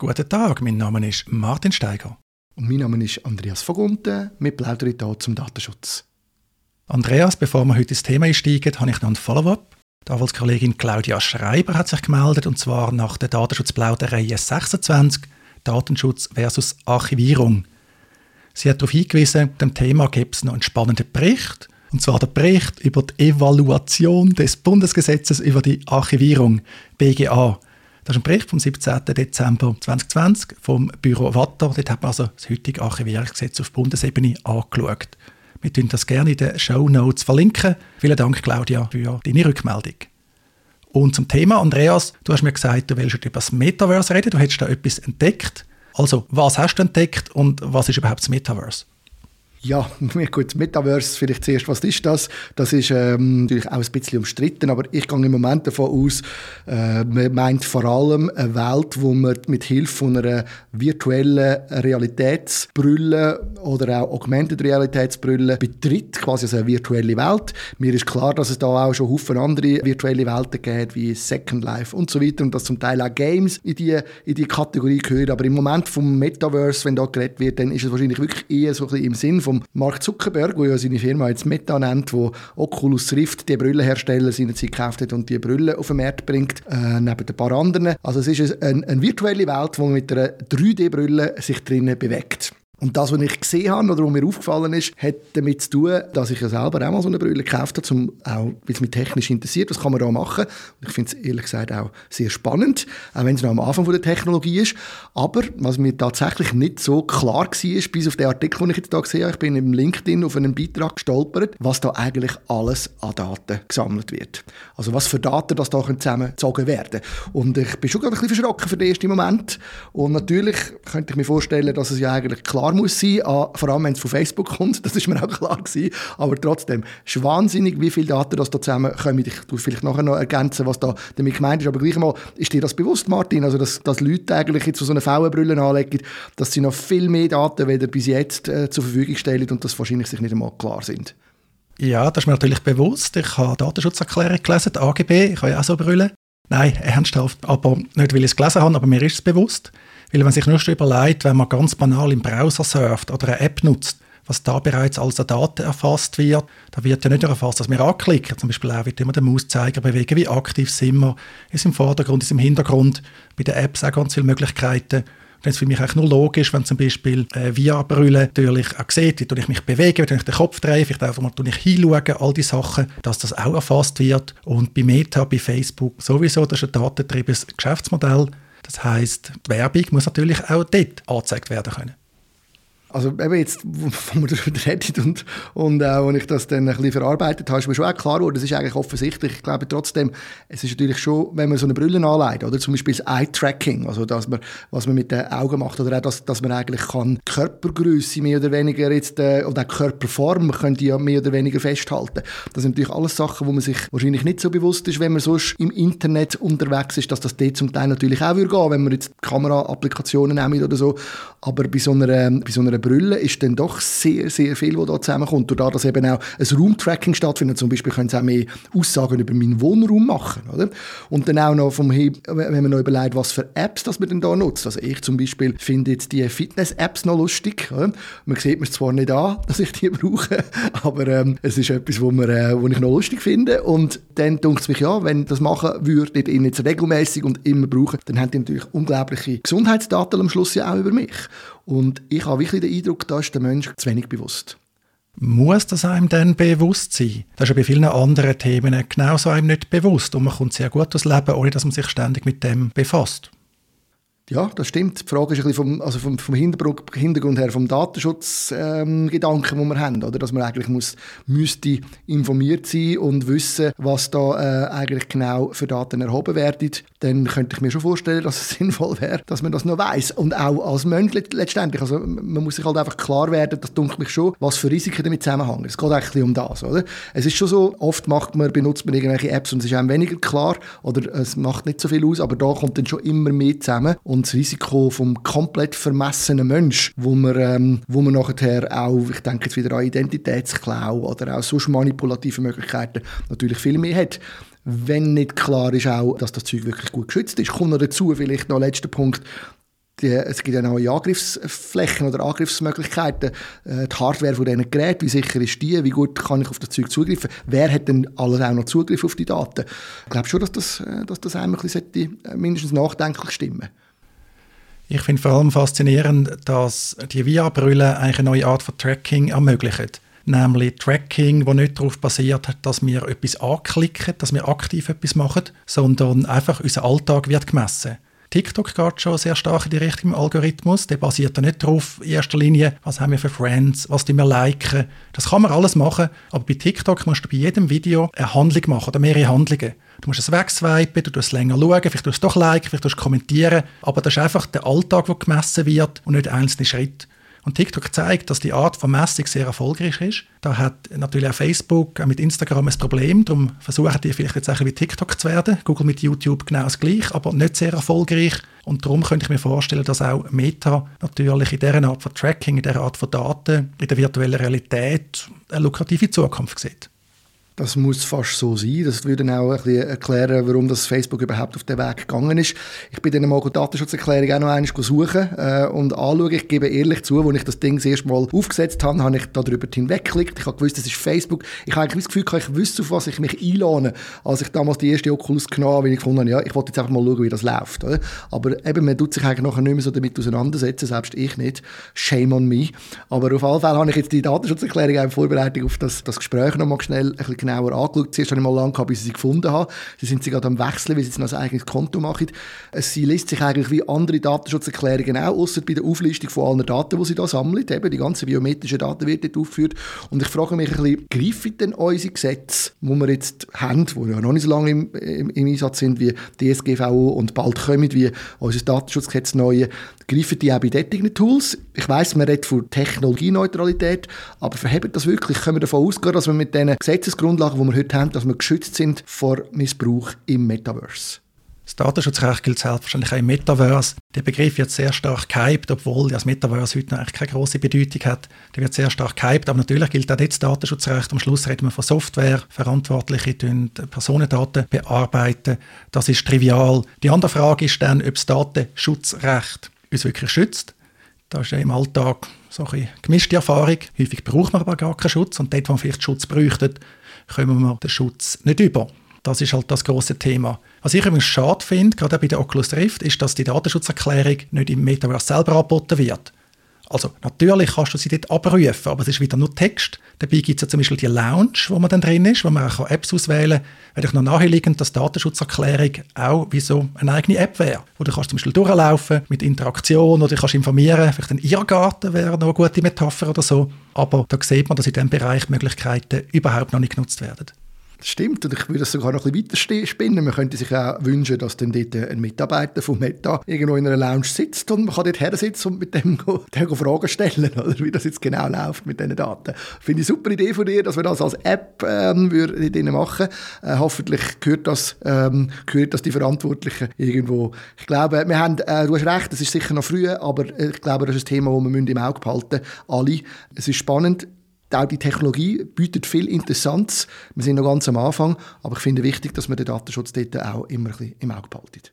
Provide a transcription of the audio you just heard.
Guten Tag, mein Name ist Martin Steiger. Und mein Name ist Andreas Vogunten. Wir plaudern hier zum Datenschutz. Andreas, bevor wir heute ins Thema einsteigen, habe ich noch ein Follow-up. Die Anwaltskollegin Claudia Schreiber hat sich gemeldet, und zwar nach der Datenschutzplauderei 26, Datenschutz versus Archivierung. Sie hat darauf hingewiesen, dem Thema gibt es noch einen spannenden Bericht, und zwar der Bericht über die Evaluation des Bundesgesetzes über die Archivierung, BGA. Das ist ein Bericht vom 17. Dezember 2020 vom Büro Watter. Dort hat man also das heutige Archivierungsgesetz auf Bundesebene angeschaut. Wir tun das gerne in den Show Notes verlinken. Vielen Dank, Claudia, für deine Rückmeldung. Und zum Thema, Andreas, du hast mir gesagt, du willst über das Metaverse reden, du hättest da etwas entdeckt. Also, was hast du entdeckt und was ist überhaupt das Metaverse? Ja, gut, Metaverse, vielleicht zuerst, was ist das? Das ist ähm, natürlich auch ein bisschen umstritten, aber ich gehe im Moment davon aus, äh, man meint vor allem eine Welt, wo man mit Hilfe von einer virtuellen Realitätsbrille oder auch Augmented Realitätsbrille betritt, quasi also eine virtuelle Welt. Mir ist klar, dass es da auch schon Haufen andere virtuelle Welten gibt, wie Second Life und so weiter und dass zum Teil auch Games in die, in die Kategorie gehören. Aber im Moment vom Metaverse, wenn da geredet wird, dann ist es wahrscheinlich wirklich eher so ein bisschen im Sinn vom Mark Zuckerberg, der ja seine Firma jetzt Meta nennt, wo Oculus Rift, die Brüllenhersteller, seinerzeit gekauft hat und die Brille auf den Markt bringt, äh, neben ein paar anderen. Also es ist eine, eine virtuelle Welt, die mit einer 3D-Brille sich drinnen bewegt. Und das, was ich gesehen habe oder was mir aufgefallen ist, hat damit zu tun, dass ich ja selber auch mal so eine Brille gekauft habe, zum, auch weil es mich technisch interessiert, was kann man da machen. Und ich finde es ehrlich gesagt auch sehr spannend, auch wenn es noch am Anfang von der Technologie ist. Aber was mir tatsächlich nicht so klar war, bis auf den Artikel, den ich jetzt da gesehen habe, ich bin im LinkedIn auf einen Beitrag gestolpert, was da eigentlich alles an Daten gesammelt wird. Also was für Daten das da zusammengezogen werden Und ich bin schon gerade ein bisschen verschrocken für den ersten Moment. Und natürlich könnte ich mir vorstellen, dass es ja eigentlich klar klar muss sein, vor allem wenn es von Facebook kommt, das ist mir auch klar gewesen, aber trotzdem, es ist wahnsinnig, wie viele Daten das da zusammenkommen. Ich tue vielleicht nachher noch ergänzen, was da damit gemeint ist, aber gleich mal, ist dir das bewusst, Martin, also dass, dass Leute eigentlich jetzt so eine Fauenbrille anlegen, dass sie noch viel mehr Daten weder bis jetzt äh, zur Verfügung stellen und das wahrscheinlich sich nicht einmal klar sind. Ja, das ist mir natürlich bewusst. Ich habe Datenschutzerklärung gelesen, AGB, ich habe ja auch so Brille. Nein, ernsthaft, aber nicht, weil ich es gelesen habe, aber mir ist es bewusst. Weil man sich nur schon überlegt, wenn man ganz banal im Browser surft oder eine App nutzt, was da bereits als Daten erfasst wird, da wird ja nicht nur erfasst, dass wir anklicken. Zum Beispiel auch wird immer der Mauszeiger bewegen, wie aktiv sind wir, ist im Vordergrund, ist im Hintergrund. Bei den Apps auch ganz viele Möglichkeiten. Dann ist es für mich eigentlich nur logisch, wenn zum Beispiel äh, VR-Brille natürlich auch sieht, wie ich mich bewege, wie ich den Kopf drehe, vielleicht einfach mal ich hinschaue, all die Sachen, dass das auch erfasst wird. Und bei Meta, bei Facebook sowieso, das ist ein datentriebendes Geschäftsmodell. Das heißt, die Werbung muss natürlich auch dort angezeigt werden können. Also eben jetzt, wo wir darüber reden und, und auch, als ich das dann ein bisschen verarbeitet habe, ist mir schon auch klar geworden, das ist eigentlich offensichtlich. Ich glaube trotzdem, es ist natürlich schon, wenn man so eine Brille anlegt, oder zum Beispiel das Eye-Tracking, also dass man, was man mit den Augen macht, oder auch, dass, dass man eigentlich kann Körpergröße mehr oder weniger jetzt, äh, oder auch Körperform könnte ja mehr oder weniger festhalten. Das sind natürlich alles Sachen, wo man sich wahrscheinlich nicht so bewusst ist, wenn man sonst im Internet unterwegs ist, dass das dort zum Teil natürlich auch würde gehen, wenn man jetzt Kamera-Applikationen nimmt oder so. Aber bei so einer, bei so einer einer Brille ist dann doch sehr, sehr viel, was da zusammenkommt. Dadurch, dass eben auch ein Room-Tracking stattfindet, zum Beispiel können sie auch mehr Aussagen über meinen Wohnraum machen. Oder? Und dann auch noch, vom, wenn man noch überlegt, was für Apps das man denn da nutzt. Also ich zum Beispiel finde jetzt die Fitness-Apps noch lustig. Oder? Man sieht mir zwar nicht an, dass ich die brauche, aber ähm, es ist etwas, man, äh, ich noch lustig finde. Und dann denkt es mich, ja, wenn das machen würde, ich jetzt regelmäßig und immer brauchen, dann haben die natürlich unglaubliche Gesundheitsdaten am Schluss ja auch über mich. Und ich habe wirklich den Eindruck, da ist der Mensch zu wenig bewusst. Muss das einem dann bewusst sein? Das ist ja bei vielen anderen Themen genauso einem nicht bewusst und man kommt sehr gut durchs Leben, ohne dass man sich ständig mit dem befasst. Ja, das stimmt. Die Frage ist ein bisschen vom, also vom, vom Hintergrund her, vom Datenschutzgedanken, ähm, den wir haben, oder? dass man eigentlich muss, müsste informiert sein und wissen, was da äh, eigentlich genau für Daten erhoben werden. Dann könnte ich mir schon vorstellen, dass es sinnvoll wäre, dass man das noch weiß und auch als Mensch letztendlich. Also man muss sich halt einfach klar werden, das dunkelt mich schon, was für Risiken damit zusammenhängen. Es geht eigentlich um das, oder? Es ist schon so, oft macht man, benutzt man irgendwelche Apps und es ist einem weniger klar oder es macht nicht so viel aus, aber da kommt dann schon immer mehr zusammen und und das Risiko vom komplett vermessenen Mensch, wo man, ähm, wo man nachher auch, ich denke jetzt wieder an Identitätsklau oder auch sonst manipulative Möglichkeiten natürlich viel mehr hat wenn nicht klar ist auch, dass das Zeug wirklich gut geschützt ist. Kommt noch dazu, vielleicht noch letzter Punkt, die, es gibt ja neue Angriffsflächen oder Angriffsmöglichkeiten. Äh, die Hardware von diesen Geräten, wie sicher ist die? Wie gut kann ich auf das Zeug zugreifen? Wer hat denn alles auch noch Zugriff auf die Daten? Ich glaube schon, dass das, äh, dass das einem ein bisschen sollte, mindestens nachdenklich stimmen ich finde vor allem faszinierend, dass die VR-Brille eine neue Art von Tracking ermöglicht. Nämlich Tracking, das nicht darauf basiert, dass wir etwas anklicken, dass wir aktiv etwas machen, sondern einfach unser Alltag wird gemessen. TikTok geht schon sehr stark in die Richtung im Algorithmus. Der basiert ja nicht darauf, in erster Linie, was haben wir für Friends, was die wir liken. Das kann man alles machen, aber bei TikTok musst du bei jedem Video eine Handlung machen oder mehrere Handlungen. Du musst es wegswipen, du musst es länger schauen, vielleicht tust du es doch liken, vielleicht tust du kommentieren, aber das ist einfach der Alltag, der gemessen wird und nicht einzelne Schritte. Und TikTok zeigt, dass die Art von Messung sehr erfolgreich ist. Da hat natürlich auch Facebook, auch mit Instagram ein Problem. Darum versuchen die vielleicht jetzt auch wie TikTok zu werden. Google mit YouTube genau das gleiche, aber nicht sehr erfolgreich. Und darum könnte ich mir vorstellen, dass auch Meta natürlich in dieser Art von Tracking, in dieser Art von Daten, in der virtuellen Realität eine lukrative Zukunft sieht. Das muss fast so sein. Das würde auch ein bisschen erklären, warum das Facebook überhaupt auf den Weg gegangen ist. Ich bin dann mal die Datenschutzerklärung auch noch einmal suchen äh, und anschauen. Ich gebe ehrlich zu, als ich das Ding das erste Mal aufgesetzt habe, habe ich darüber hinweggeklickt. Ich habe gewusst, das ist Facebook. Ich habe eigentlich das Gefühl, ich wüsste, auf was ich mich einlade, als ich damals die erste Oculus genommen habe, weil ich gefunden habe, ja, ich wollte jetzt einfach mal schauen, wie das läuft. Aber eben, man tut sich eigentlich nachher nicht mehr so damit auseinandersetzen, selbst ich nicht. Shame on me. Aber auf alle Fälle habe ich jetzt die Datenschutzerklärung in Vorbereitung auf das, das Gespräch noch mal schnell ein bisschen genauer angeschaut. Zuerst habe ich mal lange gehabt, bis ich sie gefunden habe. Sie sind sie gerade am Wechseln, weil sie jetzt noch ein eigenes Konto machen. Sie liest sich eigentlich wie andere Datenschutzerklärungen auch, außer bei der Auflistung von allen Daten, die sie da sammeln. Eben, die ganzen biometrischen Daten werden dort aufgeführt. Und ich frage mich ein bisschen, greifen denn unsere Gesetze, die wir jetzt haben, die ja noch nicht so lange im, im, im Einsatz sind, wie DSGVO und bald kommen, wie unser Datenschutzgesetz neue, greifen die auch bei solchen Tools? Ich weiss, man redet von Technologieneutralität, aber verhebt das wirklich? Können wir davon ausgehen, dass wir mit diesen Gesetzesgrundlagen, die wir heute haben, dass wir geschützt sind vor Missbrauch im Metaverse? Das Datenschutzrecht gilt selbstverständlich auch im Metaverse. Der Begriff wird sehr stark gehypt, obwohl das Metaverse heute noch eigentlich keine große Bedeutung hat. Der wird sehr stark gehypt, aber natürlich gilt auch jetzt das Datenschutzrecht. Am Schluss reden wir von Software. Verantwortliche tun Personendaten bearbeiten. Das ist trivial. Die andere Frage ist dann, ob das Datenschutzrecht uns wirklich schützt. Das ist ja im Alltag so eine gemischte Erfahrung. Häufig braucht man aber gar keinen Schutz und dort, wo man vielleicht Schutz bräuchte, kommen wir den Schutz nicht über. Das ist halt das große Thema. Was ich übrigens schade finde, gerade bei der Oculus Rift, ist, dass die Datenschutzerklärung nicht im Metaverse selber angeboten wird. Also natürlich kannst du sie dort abrufen, aber es ist wieder nur Text. Dabei gibt es ja zum Beispiel die Lounge, wo man dann drin ist, wo man auch Apps auswählen kann. Wenn ich noch naheliegend, dass Datenschutzerklärung auch wie so eine eigene App wäre, wo du kannst zum Beispiel durchlaufen mit Interaktion oder du kannst informieren, vielleicht ein Irrgarten wäre noch eine gute Metapher oder so. Aber da sieht man, dass in diesem Bereich Möglichkeiten überhaupt noch nicht genutzt werden. Das stimmt und ich würde das sogar noch ein bisschen weiter spinnen. Man könnte sich auch wünschen, dass dann dort ein Mitarbeiter von Meta irgendwo in einer Lounge sitzt und man kann dort her sitzen und mit dem, dem Fragen stellen, oder wie das jetzt genau läuft mit diesen Daten. Finde ich eine super Idee von dir, dass wir das als App ähm, würden machen äh, Hoffentlich gehört das, ähm, gehört das die Verantwortlichen irgendwo. Ich glaube, wir haben, äh, du hast recht, es ist sicher noch früh, aber ich glaube, das ist ein Thema, das wir im Auge behalten müssen. Alle. Es ist spannend auch die Technologie bietet viel Interessantes. Wir sind noch ganz am Anfang, aber ich finde wichtig, dass man den Datenschutz dort auch immer ein bisschen im Auge behalten.